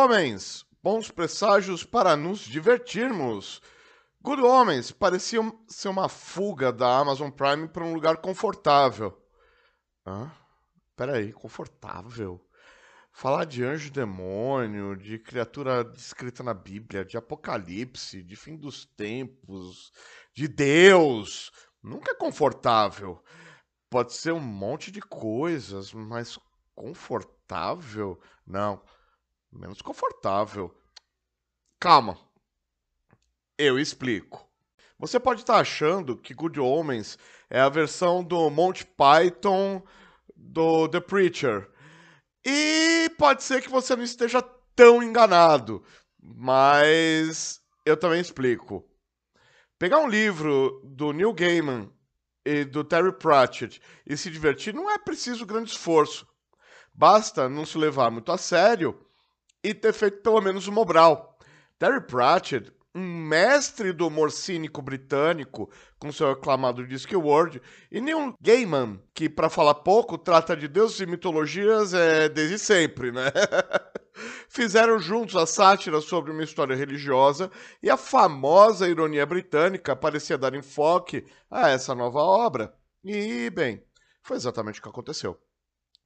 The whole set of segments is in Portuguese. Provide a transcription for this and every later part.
Homens, bons presságios para nos divertirmos. Good Homens parecia ser uma fuga da Amazon Prime para um lugar confortável. Hã? Peraí, confortável? Falar de anjo demônio, de criatura descrita na Bíblia, de apocalipse, de fim dos tempos, de Deus, nunca é confortável. Pode ser um monte de coisas, mas confortável? Não, menos confortável. Calma, eu explico. Você pode estar achando que Good Omens é a versão do Monty Python do The Preacher. E pode ser que você não esteja tão enganado, mas eu também explico. Pegar um livro do Neil Gaiman e do Terry Pratchett e se divertir não é preciso grande esforço. Basta não se levar muito a sério e ter feito pelo menos uma obral. Terry Pratchett um mestre do humor cínico britânico, com seu aclamado Discworld, e Neil Gaiman, que, para falar pouco, trata de deuses e mitologias é, desde sempre, né? Fizeram juntos a sátira sobre uma história religiosa e a famosa ironia britânica parecia dar enfoque a essa nova obra. E, bem, foi exatamente o que aconteceu.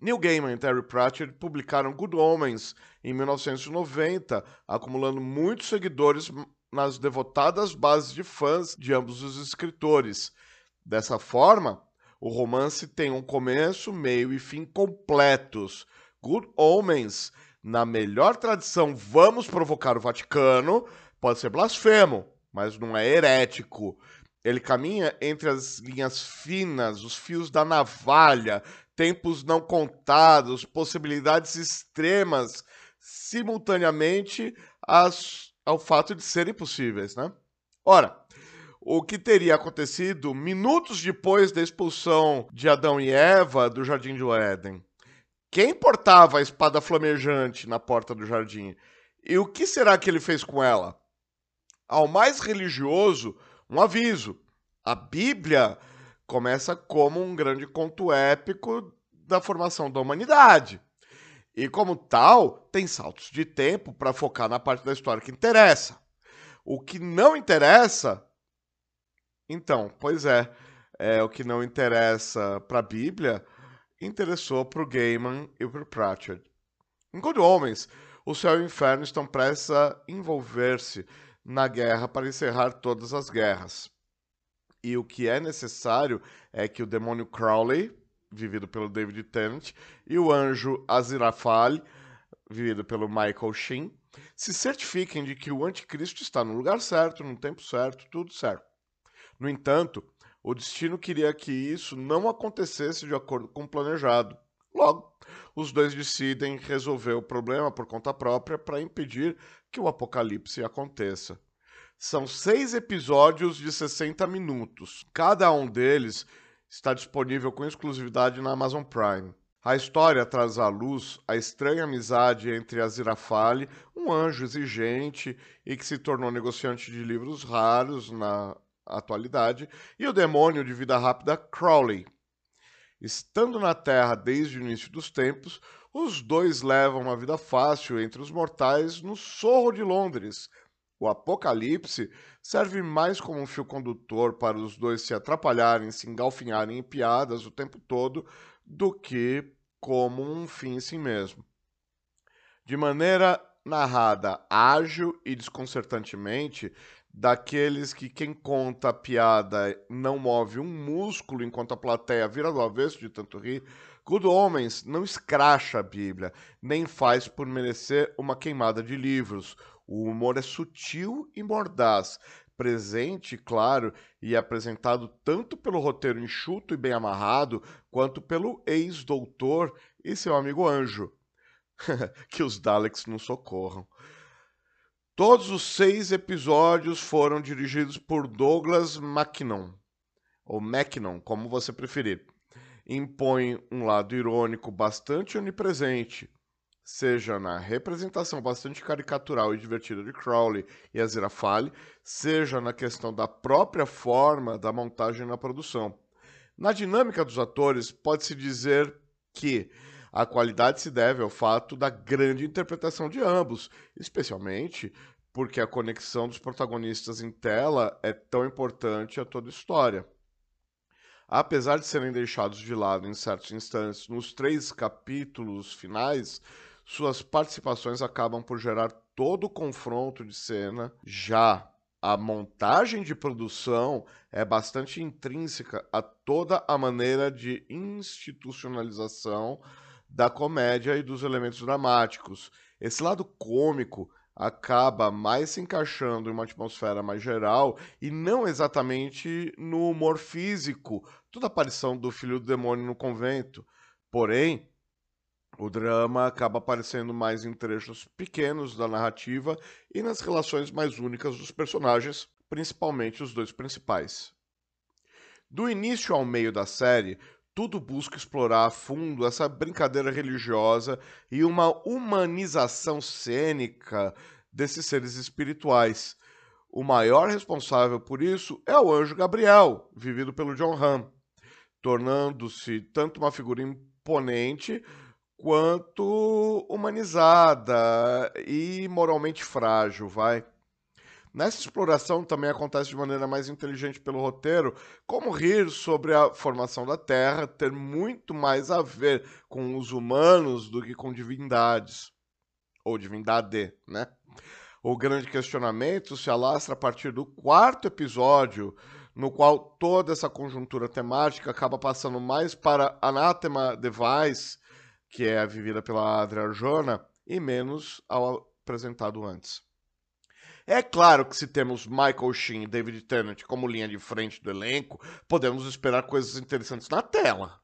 Neil Gaiman e Terry Pratchett publicaram Good Omens em 1990, acumulando muitos seguidores nas devotadas bases de fãs de ambos os escritores. Dessa forma, o romance tem um começo, meio e fim completos. Good Omens, na melhor tradição vamos provocar o Vaticano, pode ser blasfemo, mas não é herético. Ele caminha entre as linhas finas, os fios da navalha, tempos não contados, possibilidades extremas, simultaneamente as ao fato de serem possíveis, né? Ora, o que teria acontecido minutos depois da expulsão de Adão e Eva do jardim do Éden? Quem portava a espada flamejante na porta do jardim? E o que será que ele fez com ela? Ao mais religioso, um aviso. A Bíblia começa como um grande conto épico da formação da humanidade. E como tal, tem saltos de tempo para focar na parte da história que interessa. O que não interessa, então, pois é, é o que não interessa para a Bíblia, interessou para o Gaiman e para o Pratchett. Enquanto homens, o céu e o inferno estão prestes a envolver-se na guerra para encerrar todas as guerras. E o que é necessário é que o demônio Crowley, vivido pelo David Tennant, e o anjo Aziraphale, vivido pelo Michael Sheen, se certifiquem de que o anticristo está no lugar certo, no tempo certo, tudo certo. No entanto, o destino queria que isso não acontecesse de acordo com o planejado. Logo, os dois decidem resolver o problema por conta própria para impedir que o apocalipse aconteça. São seis episódios de 60 minutos. Cada um deles está disponível com exclusividade na Amazon Prime. A história traz à luz a estranha amizade entre Aziraphale, um anjo exigente e que se tornou negociante de livros raros na atualidade, e o demônio de vida rápida Crowley. Estando na Terra desde o início dos tempos, os dois levam uma vida fácil entre os mortais no Sorro de Londres, o Apocalipse serve mais como um fio condutor para os dois se atrapalharem, se engalfinharem em piadas o tempo todo, do que como um fim em si mesmo. De maneira narrada ágil e desconcertantemente, daqueles que quem conta a piada não move um músculo enquanto a plateia vira do avesso de tanto rir, Good Homens não escracha a Bíblia, nem faz por merecer uma queimada de livros, o humor é sutil e mordaz, presente, claro, e apresentado tanto pelo roteiro enxuto e bem amarrado, quanto pelo ex-doutor e seu amigo anjo. que os Daleks nos socorram. Todos os seis episódios foram dirigidos por Douglas Mackinnon, ou Mackinnon, como você preferir. Impõe um lado irônico bastante onipresente, seja na representação bastante caricatural e divertida de Crowley e Aziraphale, seja na questão da própria forma da montagem na produção. Na dinâmica dos atores, pode-se dizer que A qualidade se deve ao fato da grande interpretação de ambos, especialmente porque a conexão dos protagonistas em tela é tão importante a toda a história. Apesar de serem deixados de lado em certos instantes nos três capítulos finais, suas participações acabam por gerar todo o confronto de cena. Já a montagem de produção é bastante intrínseca a toda a maneira de institucionalização da comédia e dos elementos dramáticos. Esse lado cômico acaba mais se encaixando em uma atmosfera mais geral e não exatamente no humor físico, toda a aparição do filho do demônio no convento. Porém, o drama acaba aparecendo mais em trechos pequenos da narrativa e nas relações mais únicas dos personagens, principalmente os dois principais. Do início ao meio da série, tudo busca explorar a fundo essa brincadeira religiosa e uma humanização cênica desses seres espirituais. O maior responsável por isso é o anjo Gabriel, vivido pelo John Hamm, tornando-se tanto uma figura imponente quanto humanizada e moralmente frágil, vai. Nessa exploração também acontece de maneira mais inteligente pelo roteiro, como rir sobre a formação da Terra ter muito mais a ver com os humanos do que com divindades. Ou divindade, né? O grande questionamento se alastra a partir do quarto episódio, no qual toda essa conjuntura temática acaba passando mais para Anathema Device, que é vivida pela Adria Arjona, e menos ao apresentado antes. É claro que se temos Michael Sheen e David Tennant como linha de frente do elenco, podemos esperar coisas interessantes na tela.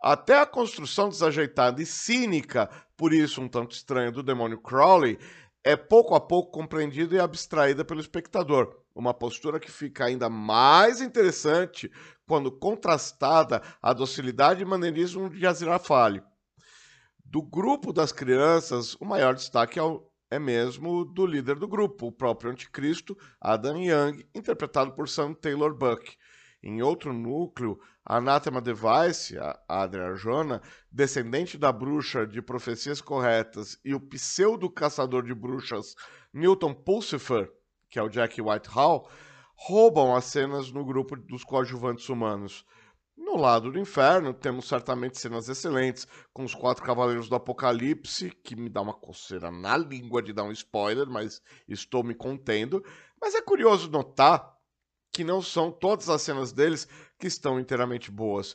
Até a construção desajeitada e cínica, por isso um tanto estranha, do demônio Crowley, é pouco a pouco compreendida e abstraída pelo espectador. Uma postura que fica ainda mais interessante quando contrastada à docilidade e maneirismo de Aziraphale. Do grupo das crianças, o maior destaque é o é mesmo do líder do grupo, o próprio anticristo, Adam Young, interpretado por Sam Taylor Buck. Em outro núcleo, Anathema Device, a Adria Arjona, descendente da bruxa de profecias corretas, e o pseudo-caçador de bruxas Newton Pulsifer, que é o Jack Whitehall, roubam as cenas no grupo dos coadjuvantes humanos. No lado do inferno, temos certamente cenas excelentes, com os quatro cavaleiros do Apocalipse, que me dá uma coceira na língua de dar um spoiler, mas estou me contendo. Mas é curioso notar que não são todas as cenas deles que estão inteiramente boas.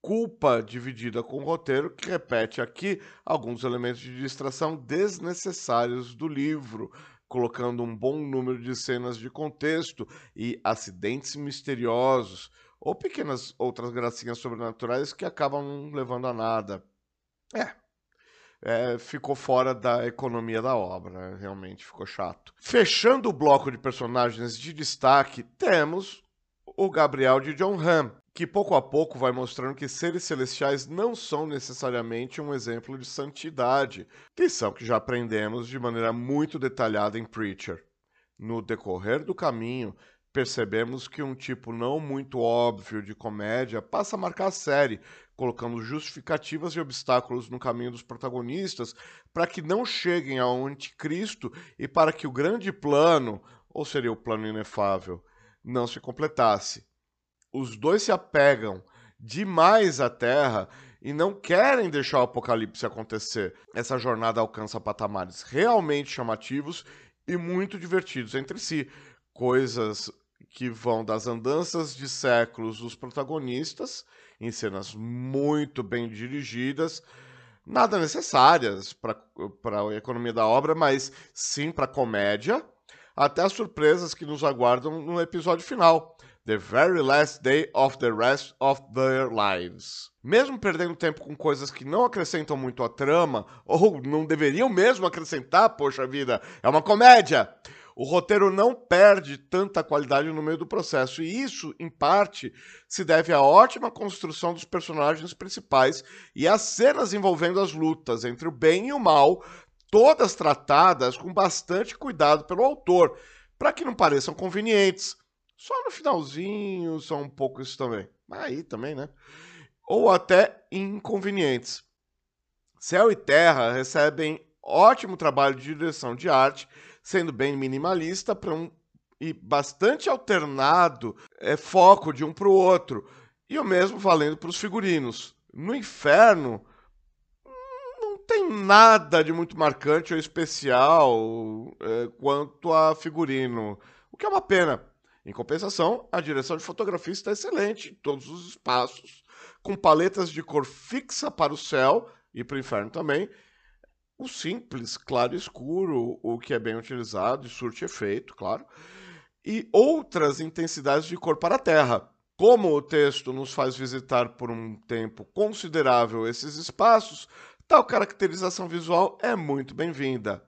Culpa dividida com o roteiro, que repete aqui alguns elementos de distração desnecessários do livro, colocando um bom número de cenas de contexto e acidentes misteriosos ou pequenas outras gracinhas sobrenaturais que acabam levando a nada. É, é, ficou fora da economia da obra, realmente ficou chato. Fechando o bloco de personagens de destaque, temos o Gabriel de John Hamm, que pouco a pouco vai mostrando que seres celestiais não são necessariamente um exemplo de santidade, lição que já aprendemos de maneira muito detalhada em Preacher. No decorrer do caminho, percebemos que um tipo não muito óbvio de comédia passa a marcar a série, colocando justificativas e obstáculos no caminho dos protagonistas para que não cheguem ao anticristo e para que o grande plano, ou seria o plano inefável, não se completasse. Os dois se apegam demais à Terra e não querem deixar o apocalipse acontecer. Essa jornada alcança patamares realmente chamativos e muito divertidos entre si, coisas que vão das andanças de séculos dos protagonistas, em cenas muito bem dirigidas, nada necessárias para a economia da obra, mas sim para a comédia, até as surpresas que nos aguardam no episódio final, The Very Last Day of the Rest of Their Lives. Mesmo perdendo tempo com coisas que não acrescentam muito à trama, ou não deveriam mesmo acrescentar, poxa vida, é uma comédia! O roteiro não perde tanta qualidade no meio do processo. E isso, em parte, se deve à ótima construção dos personagens principais e às cenas envolvendo as lutas entre o bem e o mal, todas tratadas com bastante cuidado pelo autor, para que não pareçam convenientes. Só no finalzinho são um pouco isso também. Aí também, né? Ou até inconvenientes. Céu e Terra recebem ótimo trabalho de direção de arte, sendo bem minimalista para um e bastante alternado é, foco de um para o outro. E o mesmo valendo para os figurinos. No Inferno, não tem nada de muito marcante ou especial é, quanto a figurino, o que é uma pena. Em compensação, a direção de fotografia está excelente em todos os espaços, com paletas de cor fixa para o céu e para o inferno também. O simples, claro e escuro, o que é bem utilizado e surte efeito, claro e outras intensidades de cor para a Terra. Como o texto nos faz visitar por um tempo considerável esses espaços, tal caracterização visual é muito bem-vinda.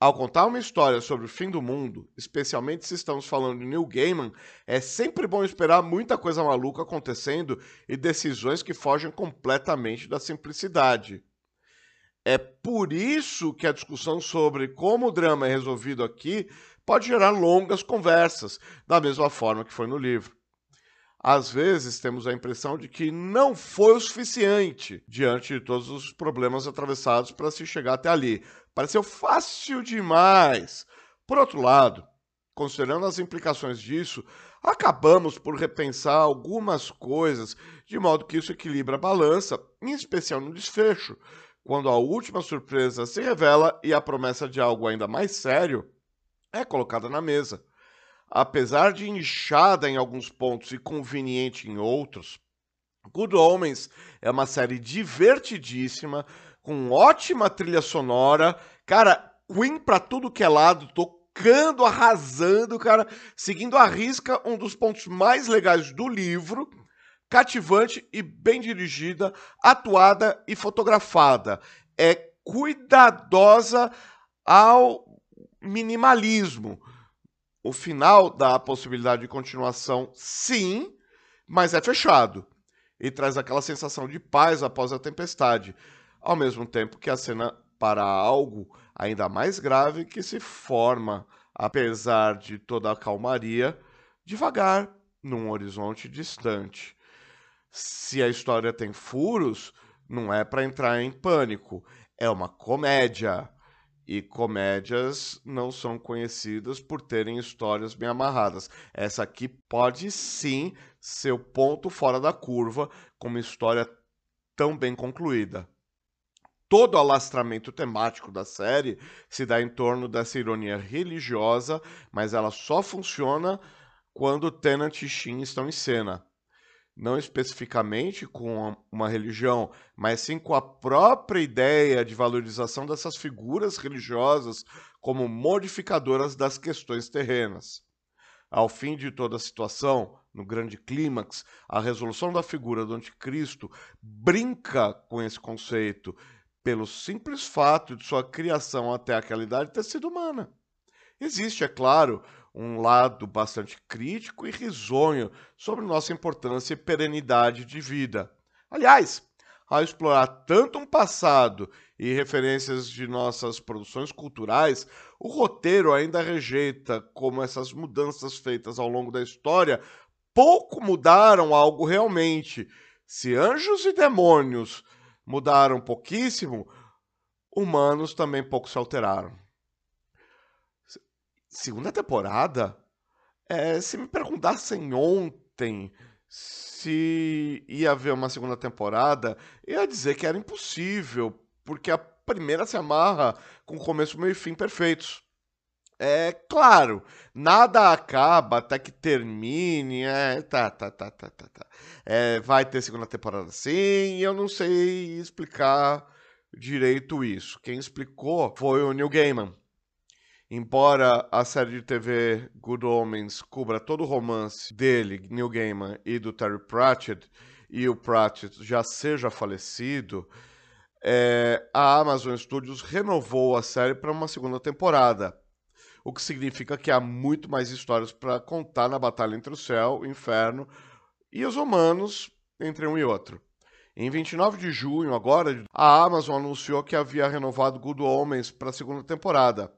Ao contar uma história sobre o fim do mundo, especialmente se estamos falando de Neil Gaiman, é sempre bom esperar muita coisa maluca acontecendo e decisões que fogem completamente da simplicidade. É por isso que a discussão sobre como o drama é resolvido aqui pode gerar longas conversas, da mesma forma que foi no livro. Às vezes temos a impressão de que não foi o suficiente diante de todos os problemas atravessados para se chegar até ali. Pareceu fácil demais. Por outro lado, considerando as implicações disso, acabamos por repensar algumas coisas, de modo que isso equilibra a balança, em especial no desfecho, quando a última surpresa se revela e a promessa de algo ainda mais sério é colocada na mesa. Apesar de inchada em alguns pontos e conveniente em outros, Good Omens é uma série divertidíssima, com ótima trilha sonora. Cara, Queen pra tudo que é lado, tocando, arrasando, cara, seguindo a risca um dos pontos mais legais do livro. Cativante e bem dirigida, atuada e fotografada. É cuidadosa ao minimalismo. O final dá a possibilidade de continuação, sim, mas é fechado. E traz aquela sensação de paz após a tempestade. Ao mesmo tempo que a cena para algo ainda mais grave que se forma, apesar de toda a calmaria, devagar, num horizonte distante. Se a história tem furos, não é para entrar em pânico, é uma comédia. E comédias não são conhecidas por terem histórias bem amarradas. Essa aqui pode sim ser o ponto fora da curva, com uma história tão bem concluída. Todo o alastramento temático da série se dá em torno dessa ironia religiosa, mas ela só funciona quando Tennant e Shin estão em cena não especificamente com uma religião, mas sim com a própria ideia de valorização dessas figuras religiosas como modificadoras das questões terrenas. Ao fim de toda a situação, no grande clímax, a resolução da figura do anticristo brinca com esse conceito pelo simples fato de sua criação até aquela idade ter sido humana. Existe, é claro, um lado bastante crítico e risonho sobre nossa importância e perenidade de vida. Aliás, ao explorar tanto um passado e referências de nossas produções culturais, o roteiro ainda rejeita como essas mudanças feitas ao longo da história pouco mudaram algo realmente. Se anjos e demônios mudaram pouquíssimo, humanos também pouco se alteraram segunda temporada, é, se me perguntassem ontem se ia haver uma segunda temporada, ia dizer que era impossível, porque a primeira se amarra com começo, meio e fim perfeitos. É claro, nada acaba até que termine. É, tá, tá, tá, tá, tá, tá. É, vai ter segunda temporada sim, eu não sei explicar direito isso. Quem explicou foi o Neil Gaiman. Embora a série de TV Good Omens cubra todo o romance dele, Neil Gaiman, e do Terry Pratchett, e o Pratchett já seja falecido, é, a Amazon Studios renovou a série para uma segunda temporada, o que significa que há muito mais histórias para contar na batalha entre o céu, o inferno e os humanos entre um e outro. Em 29 de junho, agora, a Amazon anunciou que havia renovado Good Omens para a segunda temporada.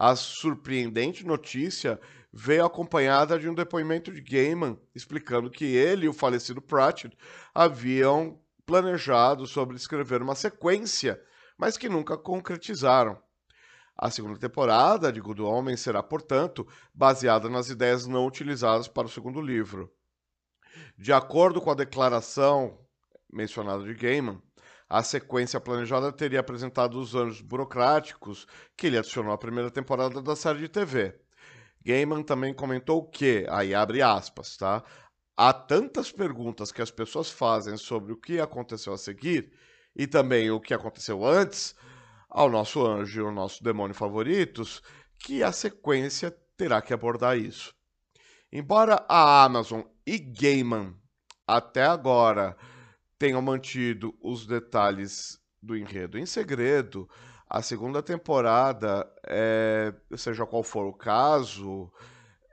A surpreendente notícia veio acompanhada de um depoimento de Gaiman explicando que ele e o falecido Pratchett haviam planejado sobre escrever uma sequência, mas que nunca concretizaram. A segunda temporada de Good Homens será, portanto, baseada nas ideias não utilizadas para o segundo livro. De acordo com a declaração mencionada de Gaiman, a sequência planejada teria apresentado os anos burocráticos que ele adicionou à primeira temporada da série de TV. Gaiman também comentou que, aí abre aspas, tá? Há tantas perguntas que as pessoas fazem sobre o que aconteceu a seguir e também o que aconteceu antes ao nosso anjo e ao nosso demônio favoritos que a sequência terá que abordar isso. Embora a Amazon e Gaiman até agora tenham mantido os detalhes do enredo em segredo, a segunda temporada, é, seja qual for o caso,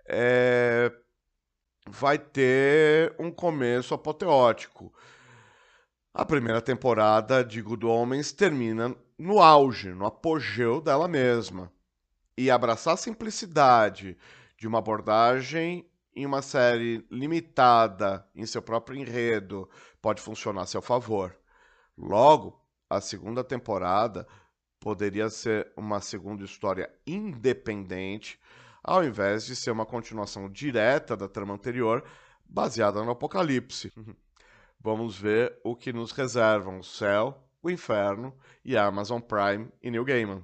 é, vai ter um começo apoteótico. A primeira temporada de Good Homens termina no auge, no apogeu dela mesma. E abraçar a simplicidade de uma abordagem em uma série limitada em seu próprio enredo pode funcionar a seu favor. Logo, a segunda temporada poderia ser uma segunda história independente, ao invés de ser uma continuação direta da trama anterior, baseada no Apocalipse. Vamos ver o que nos reservam o céu, o inferno e a Amazon Prime e New Gaiman.